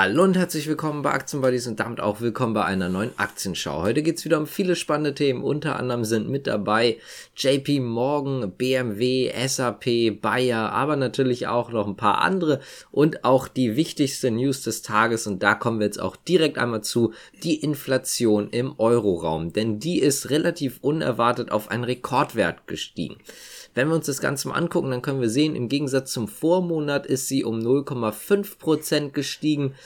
Hallo und herzlich willkommen bei Aktienbuddies und damit auch willkommen bei einer neuen Aktienschau. Heute geht's wieder um viele spannende Themen. Unter anderem sind mit dabei JP Morgan, BMW, SAP, Bayer, aber natürlich auch noch ein paar andere und auch die wichtigste News des Tages. Und da kommen wir jetzt auch direkt einmal zu die Inflation im Euroraum, denn die ist relativ unerwartet auf einen Rekordwert gestiegen. Wenn wir uns das Ganze mal angucken, dann können wir sehen, im Gegensatz zum Vormonat ist sie um 0,5 Prozent gestiegen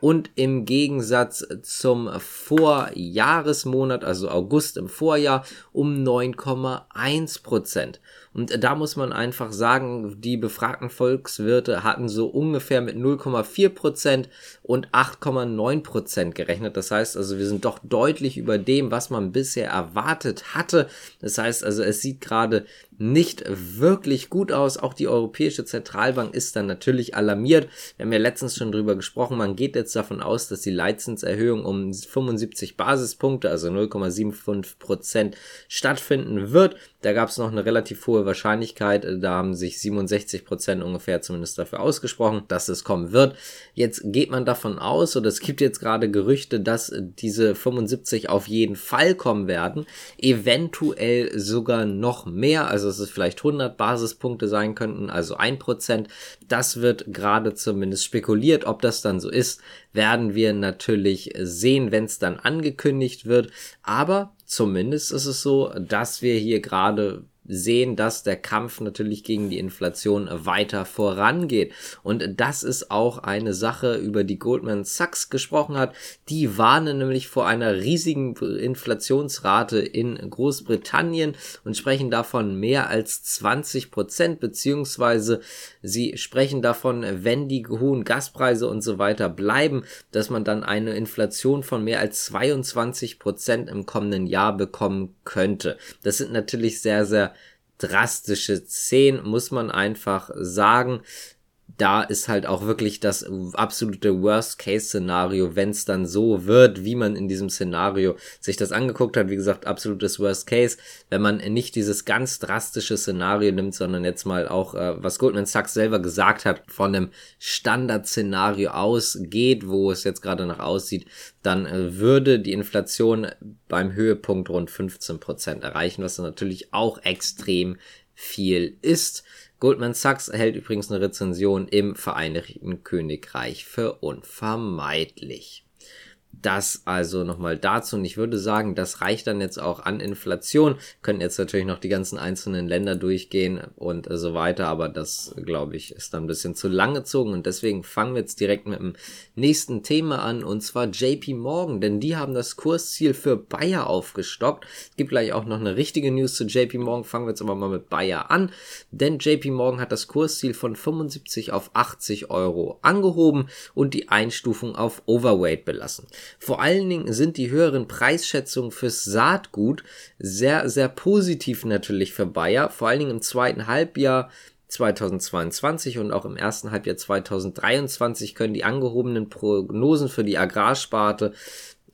und im Gegensatz zum Vorjahresmonat, also August im Vorjahr, um 9,1 Prozent. Und da muss man einfach sagen, die befragten Volkswirte hatten so ungefähr mit 0,4 Prozent und 8,9 Prozent gerechnet. Das heißt also, wir sind doch deutlich über dem, was man bisher erwartet hatte. Das heißt also, es sieht gerade nicht wirklich gut aus. Auch die Europäische Zentralbank ist dann natürlich alarmiert. Wir haben ja letztens schon drüber gesprochen. Man geht jetzt davon aus, dass die Leitzinserhöhung um 75 Basispunkte, also 0,75 Prozent stattfinden wird. Da gab es noch eine relativ hohe Wahrscheinlichkeit. Da haben sich 67 Prozent ungefähr zumindest dafür ausgesprochen, dass es kommen wird. Jetzt geht man davon aus, oder es gibt jetzt gerade Gerüchte, dass diese 75 auf jeden Fall kommen werden. Eventuell sogar noch mehr. Also es vielleicht 100 Basispunkte sein könnten, also ein Prozent. Das wird gerade zumindest spekuliert. Ob das dann so ist, werden wir natürlich sehen, wenn es dann angekündigt wird. Aber zumindest ist es so, dass wir hier gerade sehen, dass der Kampf natürlich gegen die Inflation weiter vorangeht. Und das ist auch eine Sache, über die Goldman Sachs gesprochen hat. Die warnen nämlich vor einer riesigen Inflationsrate in Großbritannien und sprechen davon mehr als 20 Prozent, beziehungsweise sie sprechen davon, wenn die hohen Gaspreise und so weiter bleiben, dass man dann eine Inflation von mehr als 22 Prozent im kommenden Jahr bekommen könnte. Das sind natürlich sehr, sehr drastische Szenen, muss man einfach sagen da ist halt auch wirklich das absolute Worst-Case-Szenario, wenn es dann so wird, wie man in diesem Szenario sich das angeguckt hat. Wie gesagt, absolutes Worst-Case, wenn man nicht dieses ganz drastische Szenario nimmt, sondern jetzt mal auch, äh, was Goldman Sachs selber gesagt hat, von einem Standard-Szenario ausgeht, wo es jetzt gerade nach aussieht, dann äh, würde die Inflation beim Höhepunkt rund 15 Prozent erreichen, was natürlich auch extrem viel ist. Goldman Sachs erhält übrigens eine Rezension im Vereinigten Königreich für unvermeidlich. Das also nochmal dazu. Und ich würde sagen, das reicht dann jetzt auch an Inflation. Können jetzt natürlich noch die ganzen einzelnen Länder durchgehen und so weiter, aber das, glaube ich, ist dann ein bisschen zu lang gezogen. Und deswegen fangen wir jetzt direkt mit dem nächsten Thema an, und zwar JP Morgan, denn die haben das Kursziel für Bayer aufgestockt. Es gibt gleich auch noch eine richtige News zu JP Morgan. Fangen wir jetzt aber mal mit Bayer an, denn JP Morgan hat das Kursziel von 75 auf 80 Euro angehoben und die Einstufung auf Overweight belassen. Vor allen Dingen sind die höheren Preisschätzungen fürs Saatgut sehr, sehr positiv natürlich für Bayer. Vor allen Dingen im zweiten Halbjahr 2022 und auch im ersten Halbjahr 2023 können die angehobenen Prognosen für die Agrarsparte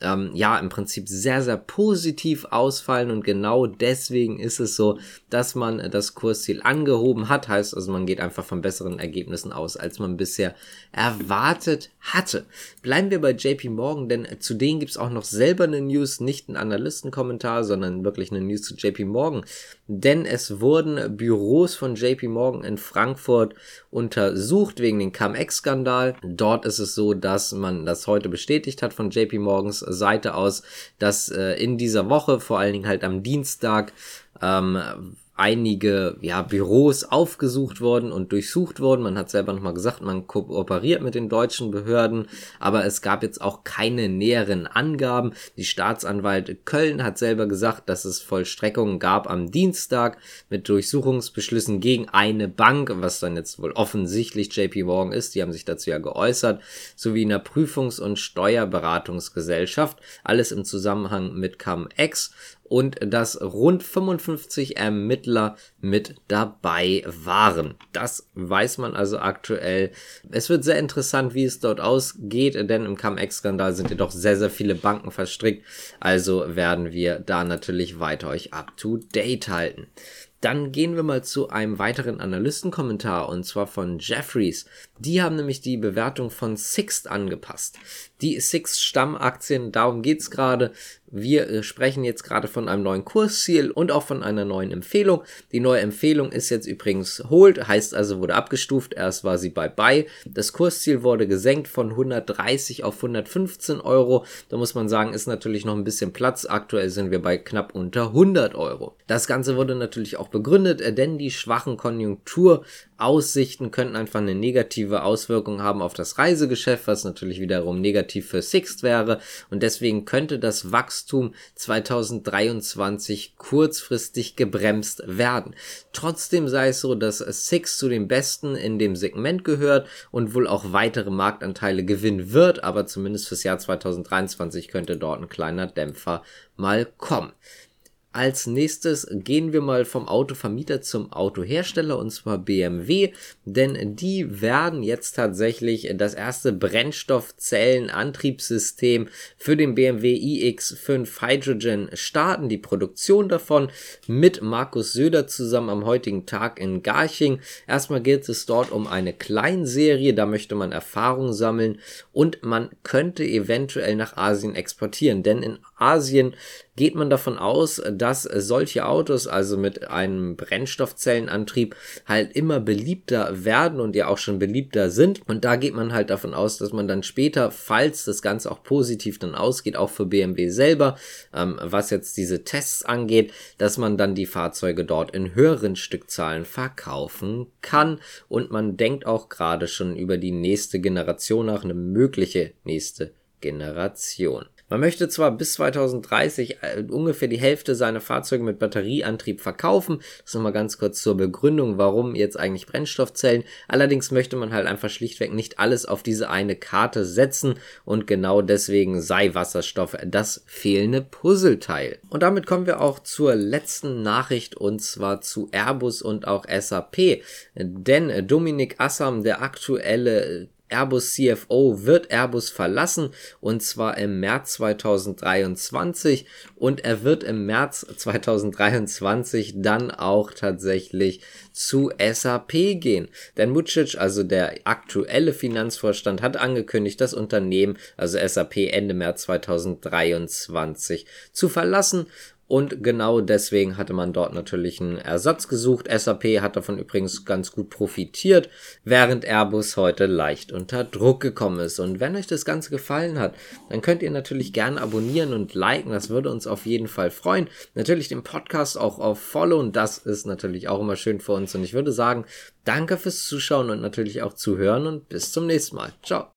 ähm, ja im Prinzip sehr, sehr positiv ausfallen und genau deswegen ist es so, dass man das Kursziel angehoben hat. Heißt also, man geht einfach von besseren Ergebnissen aus, als man bisher erwartet hatte. Bleiben wir bei JP Morgan, denn zu denen gibt es auch noch selber eine News, nicht ein Analystenkommentar, sondern wirklich eine News zu JP Morgan. Denn es wurden Büros von JP Morgan in Frankfurt untersucht wegen den Cum-Ex-Skandal. Dort ist es so, dass man das heute bestätigt hat von JP Morgans Seite aus, dass äh, in dieser Woche, vor allen Dingen halt am Dienstag, ähm, einige ja, Büros aufgesucht worden und durchsucht worden. Man hat selber nochmal gesagt, man kooperiert mit den deutschen Behörden, aber es gab jetzt auch keine näheren Angaben. Die Staatsanwalt Köln hat selber gesagt, dass es Vollstreckungen gab am Dienstag mit Durchsuchungsbeschlüssen gegen eine Bank, was dann jetzt wohl offensichtlich JP Morgan ist. Die haben sich dazu ja geäußert, sowie einer Prüfungs- und Steuerberatungsgesellschaft. Alles im Zusammenhang mit CumEx und dass rund 55 Ermittler mit dabei waren. Das weiß man also aktuell. Es wird sehr interessant, wie es dort ausgeht, denn im Cum-Ex-Skandal sind ja doch sehr, sehr viele Banken verstrickt. Also werden wir da natürlich weiter euch up to date halten. Dann gehen wir mal zu einem weiteren Analystenkommentar und zwar von Jeffries. Die haben nämlich die Bewertung von Sixt angepasst. Die Sixt-Stammaktien, darum geht's gerade. Wir äh, sprechen jetzt gerade von einem neuen Kursziel und auch von einer neuen Empfehlung. Die neue Empfehlung ist jetzt übrigens Hold, heißt also wurde abgestuft. Erst war sie bei Buy. Das Kursziel wurde gesenkt von 130 auf 115 Euro. Da muss man sagen, ist natürlich noch ein bisschen Platz. Aktuell sind wir bei knapp unter 100 Euro. Das Ganze wurde natürlich auch begründet, äh, denn die schwachen Konjunkturaussichten könnten einfach eine negative Auswirkung haben auf das Reisegeschäft, was natürlich wiederum negativ für Sixt wäre. Und deswegen könnte das Wachstum Wachstum 2023 kurzfristig gebremst werden. Trotzdem sei es so, dass Six zu den besten in dem Segment gehört und wohl auch weitere Marktanteile gewinnen wird, aber zumindest fürs Jahr 2023 könnte dort ein kleiner Dämpfer mal kommen. Als nächstes gehen wir mal vom Autovermieter zum Autohersteller und zwar BMW, denn die werden jetzt tatsächlich das erste Brennstoffzellenantriebssystem für den BMW iX5 Hydrogen starten, die Produktion davon mit Markus Söder zusammen am heutigen Tag in Garching. Erstmal geht es dort um eine Kleinserie, da möchte man Erfahrung sammeln und man könnte eventuell nach Asien exportieren, denn in Asien geht man davon aus, dass solche Autos, also mit einem Brennstoffzellenantrieb, halt immer beliebter werden und ja auch schon beliebter sind. Und da geht man halt davon aus, dass man dann später, falls das Ganze auch positiv dann ausgeht, auch für BMW selber, ähm, was jetzt diese Tests angeht, dass man dann die Fahrzeuge dort in höheren Stückzahlen verkaufen kann. Und man denkt auch gerade schon über die nächste Generation nach, eine mögliche nächste Generation. Man möchte zwar bis 2030 äh, ungefähr die Hälfte seiner Fahrzeuge mit Batterieantrieb verkaufen. Das ist nochmal ganz kurz zur Begründung, warum jetzt eigentlich Brennstoffzellen. Allerdings möchte man halt einfach schlichtweg nicht alles auf diese eine Karte setzen und genau deswegen sei Wasserstoff das fehlende Puzzleteil. Und damit kommen wir auch zur letzten Nachricht und zwar zu Airbus und auch SAP. Denn Dominik Assam, der aktuelle Airbus CFO wird Airbus verlassen und zwar im März 2023 und er wird im März 2023 dann auch tatsächlich zu SAP gehen. Denn Mucic, also der aktuelle Finanzvorstand, hat angekündigt, das Unternehmen, also SAP Ende März 2023 zu verlassen und genau deswegen hatte man dort natürlich einen Ersatz gesucht. SAP hat davon übrigens ganz gut profitiert, während Airbus heute leicht unter Druck gekommen ist. Und wenn euch das Ganze gefallen hat, dann könnt ihr natürlich gerne abonnieren und liken. Das würde uns auf jeden Fall freuen. Natürlich den Podcast auch auf Follow und das ist natürlich auch immer schön für uns. Und ich würde sagen, danke fürs Zuschauen und natürlich auch zuhören und bis zum nächsten Mal. Ciao.